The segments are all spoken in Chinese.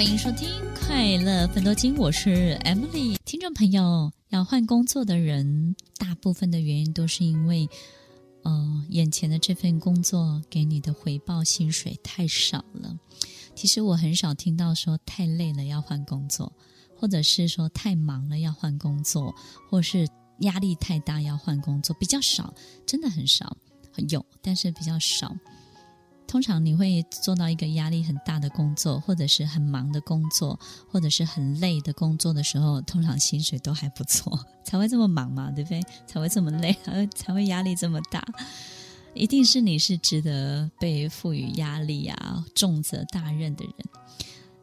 欢迎收听《快乐奋斗经》，我是 Emily。听众朋友，要换工作的人，大部分的原因都是因为，呃，眼前的这份工作给你的回报薪水太少了。其实我很少听到说太累了要换工作，或者是说太忙了要换工作，或是压力太大要换工作，比较少，真的很少。有，但是比较少。通常你会做到一个压力很大的工作，或者是很忙的工作，或者是很累的工作的时候，通常薪水都还不错，才会这么忙嘛，对不对？才会这么累，才会压力这么大。一定是你是值得被赋予压力啊、重责大任的人。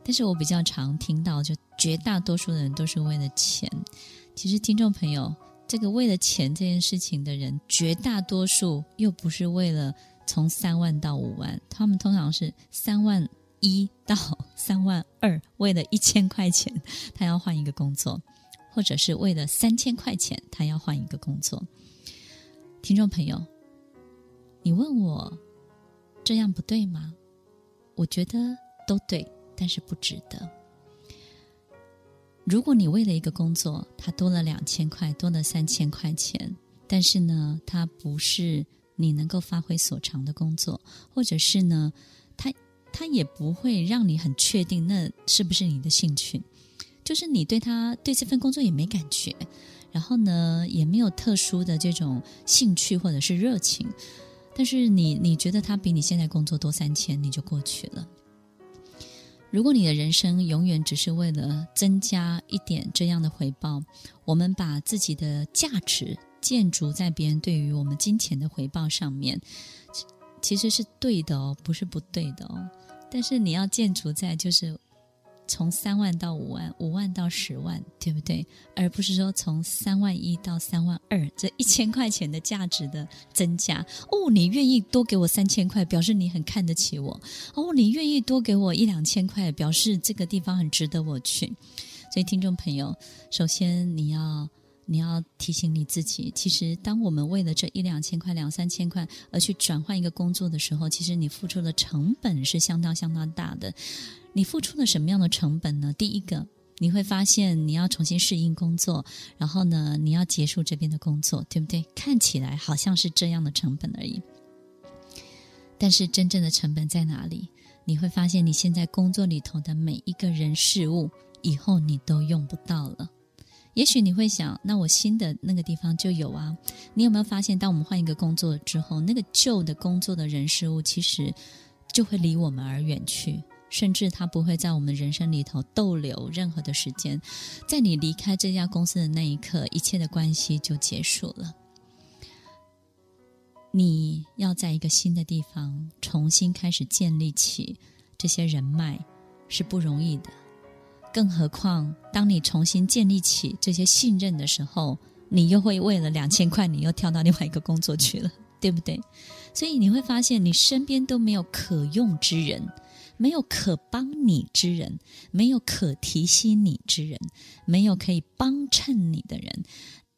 但是我比较常听到，就绝大多数的人都是为了钱。其实听众朋友，这个为了钱这件事情的人，绝大多数又不是为了。从三万到五万，他们通常是三万一到 三万二，为了一千块钱，他要换一个工作，或者是为了三千块钱，他要换一个工作。听众朋友，你问我这样不对吗？我觉得都对，但是不值得。如果你为了一个工作，他多了两千块，多了三千块钱，但是呢，他不是。你能够发挥所长的工作，或者是呢，他他也不会让你很确定那是不是你的兴趣，就是你对他对这份工作也没感觉，然后呢也没有特殊的这种兴趣或者是热情，但是你你觉得他比你现在工作多三千，你就过去了。如果你的人生永远只是为了增加一点这样的回报，我们把自己的价值。建筑在别人对于我们金钱的回报上面，其实是对的哦，不是不对的哦。但是你要建筑在就是从三万到五万，五万到十万，对不对？而不是说从三万一到三万二，这一千块钱的价值的增加。哦，你愿意多给我三千块，表示你很看得起我。哦，你愿意多给我一两千块，表示这个地方很值得我去。所以，听众朋友，首先你要。你要提醒你自己，其实当我们为了这一两千块、两三千块而去转换一个工作的时候，其实你付出的成本是相当相当大的。你付出了什么样的成本呢？第一个，你会发现你要重新适应工作，然后呢，你要结束这边的工作，对不对？看起来好像是这样的成本而已，但是真正的成本在哪里？你会发现你现在工作里头的每一个人事物，以后你都用不到了。也许你会想，那我新的那个地方就有啊。你有没有发现，当我们换一个工作之后，那个旧的工作的人事物其实就会离我们而远去，甚至它不会在我们人生里头逗留任何的时间。在你离开这家公司的那一刻，一切的关系就结束了。你要在一个新的地方重新开始建立起这些人脉，是不容易的。更何况，当你重新建立起这些信任的时候，你又会为了两千块，你又跳到另外一个工作去了，对不对？所以你会发现，你身边都没有可用之人，没有可帮你之人，没有可提携你之人，没有可以帮衬你的人。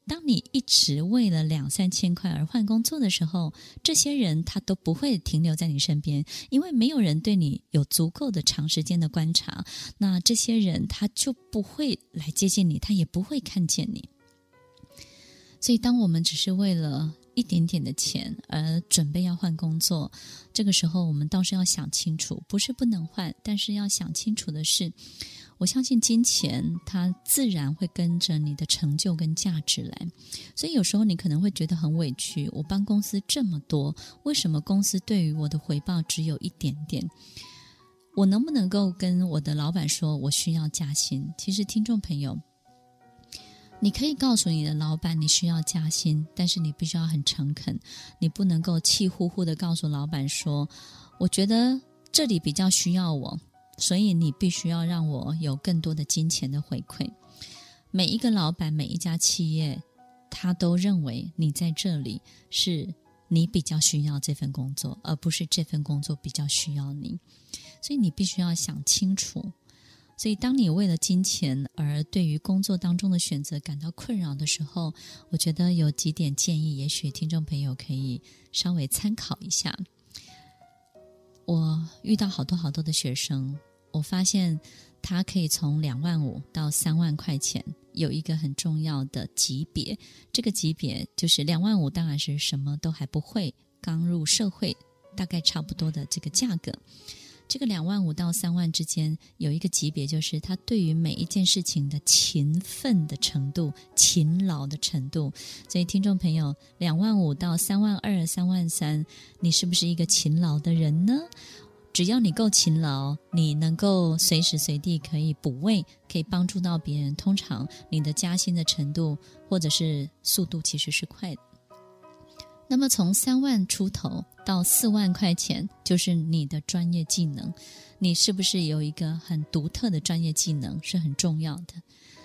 当你一直为了两三千块而换工作的时候，这些人他都不会停留在你身边，因为没有人对你有足够的长时间的观察，那这些人他就不会来接近你，他也不会看见你。所以，当我们只是为了一点点的钱而准备要换工作，这个时候我们倒是要想清楚，不是不能换，但是要想清楚的是。我相信金钱，它自然会跟着你的成就跟价值来。所以有时候你可能会觉得很委屈，我帮公司这么多，为什么公司对于我的回报只有一点点？我能不能够跟我的老板说我需要加薪？其实听众朋友，你可以告诉你的老板你需要加薪，但是你必须要很诚恳，你不能够气呼呼的告诉老板说，我觉得这里比较需要我。所以你必须要让我有更多的金钱的回馈。每一个老板，每一家企业，他都认为你在这里是你比较需要这份工作，而不是这份工作比较需要你。所以你必须要想清楚。所以当你为了金钱而对于工作当中的选择感到困扰的时候，我觉得有几点建议，也许听众朋友可以稍微参考一下。我遇到好多好多的学生。我发现它可以从两万五到三万块钱，有一个很重要的级别。这个级别就是两万五，当然是什么都还不会，刚入社会，大概差不多的这个价格。这个两万五到三万之间有一个级别，就是他对于每一件事情的勤奋的程度、勤劳的程度。所以，听众朋友，两万五到三万二、三万三，你是不是一个勤劳的人呢？只要你够勤劳，你能够随时随地可以补位，可以帮助到别人，通常你的加薪的程度或者是速度其实是快的。那么从三万出头到四万块钱，就是你的专业技能，你是不是有一个很独特的专业技能是很重要的。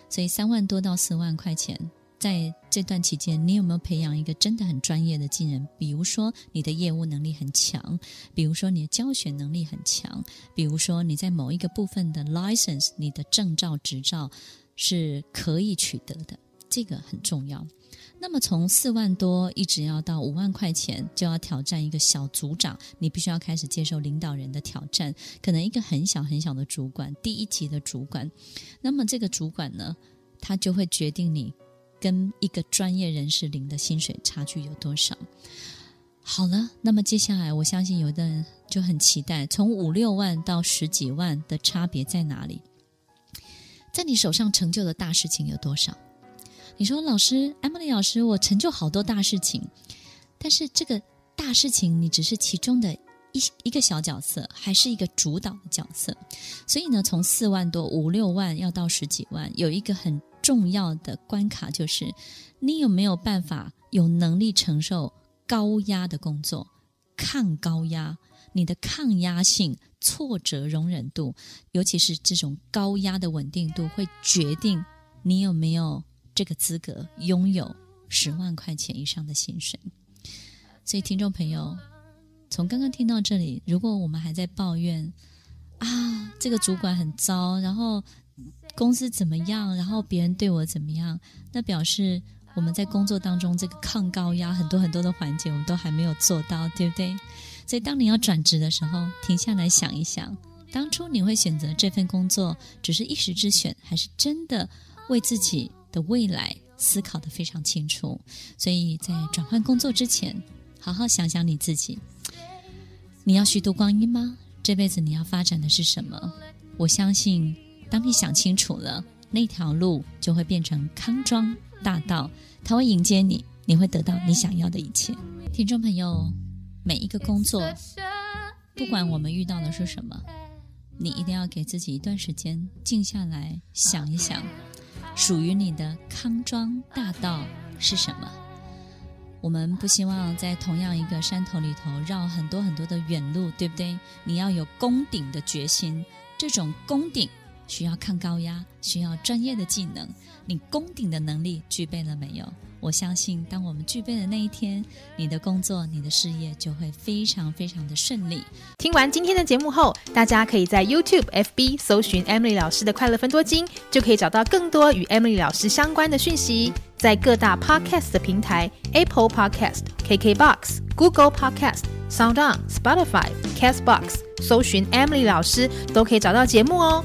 所以三万多到四万块钱，在这段期间，你有没有培养一个真的很专业的技能？比如说你的业务能力很强，比如说你的教学能力很强，比如说你在某一个部分的 license，你的证照执照是可以取得的，这个很重要。那么从四万多一直要到五万块钱，就要挑战一个小组长，你必须要开始接受领导人的挑战，可能一个很小很小的主管，第一级的主管。那么这个主管呢，他就会决定你跟一个专业人士领的薪水差距有多少。好了，那么接下来我相信有的人就很期待，从五六万到十几万的差别在哪里？在你手上成就的大事情有多少？你说，老师，Emily 老师，我成就好多大事情，但是这个大事情你只是其中的一一个小角色，还是一个主导的角色？所以呢，从四万多、五六万要到十几万，有一个很重要的关卡，就是你有没有办法、有能力承受高压的工作，抗高压，你的抗压性、挫折容忍度，尤其是这种高压的稳定度，会决定你有没有。这个资格拥有十万块钱以上的薪水，所以听众朋友，从刚刚听到这里，如果我们还在抱怨啊，这个主管很糟，然后公司怎么样，然后别人对我怎么样，那表示我们在工作当中这个抗高压很多很多的环节，我们都还没有做到，对不对？所以当你要转职的时候，停下来想一想，当初你会选择这份工作，只是一时之选，还是真的为自己的未来思考得非常清楚，所以在转换工作之前，好好想想你自己。你要虚度光阴吗？这辈子你要发展的是什么？我相信，当你想清楚了，那条路就会变成康庄大道，它会迎接你，你会得到你想要的一切。听众朋友，每一个工作，不管我们遇到的是什么，你一定要给自己一段时间，静下来想一想。属于你的康庄大道是什么？我们不希望在同样一个山头里头绕很多很多的远路，对不对？你要有攻顶的决心，这种攻顶需要抗高压，需要专业的技能。你攻顶的能力具备了没有？我相信，当我们具备的那一天，你的工作、你的事业就会非常非常的顺利。听完今天的节目后，大家可以在 YouTube、FB 搜寻 Emily 老师的快乐分多金，就可以找到更多与 Emily 老师相关的讯息。在各大 Podcast 的平台，Apple Podcast、KKBox、Google Podcast、SoundOn、Spotify、Castbox 搜寻 Emily 老师，都可以找到节目哦。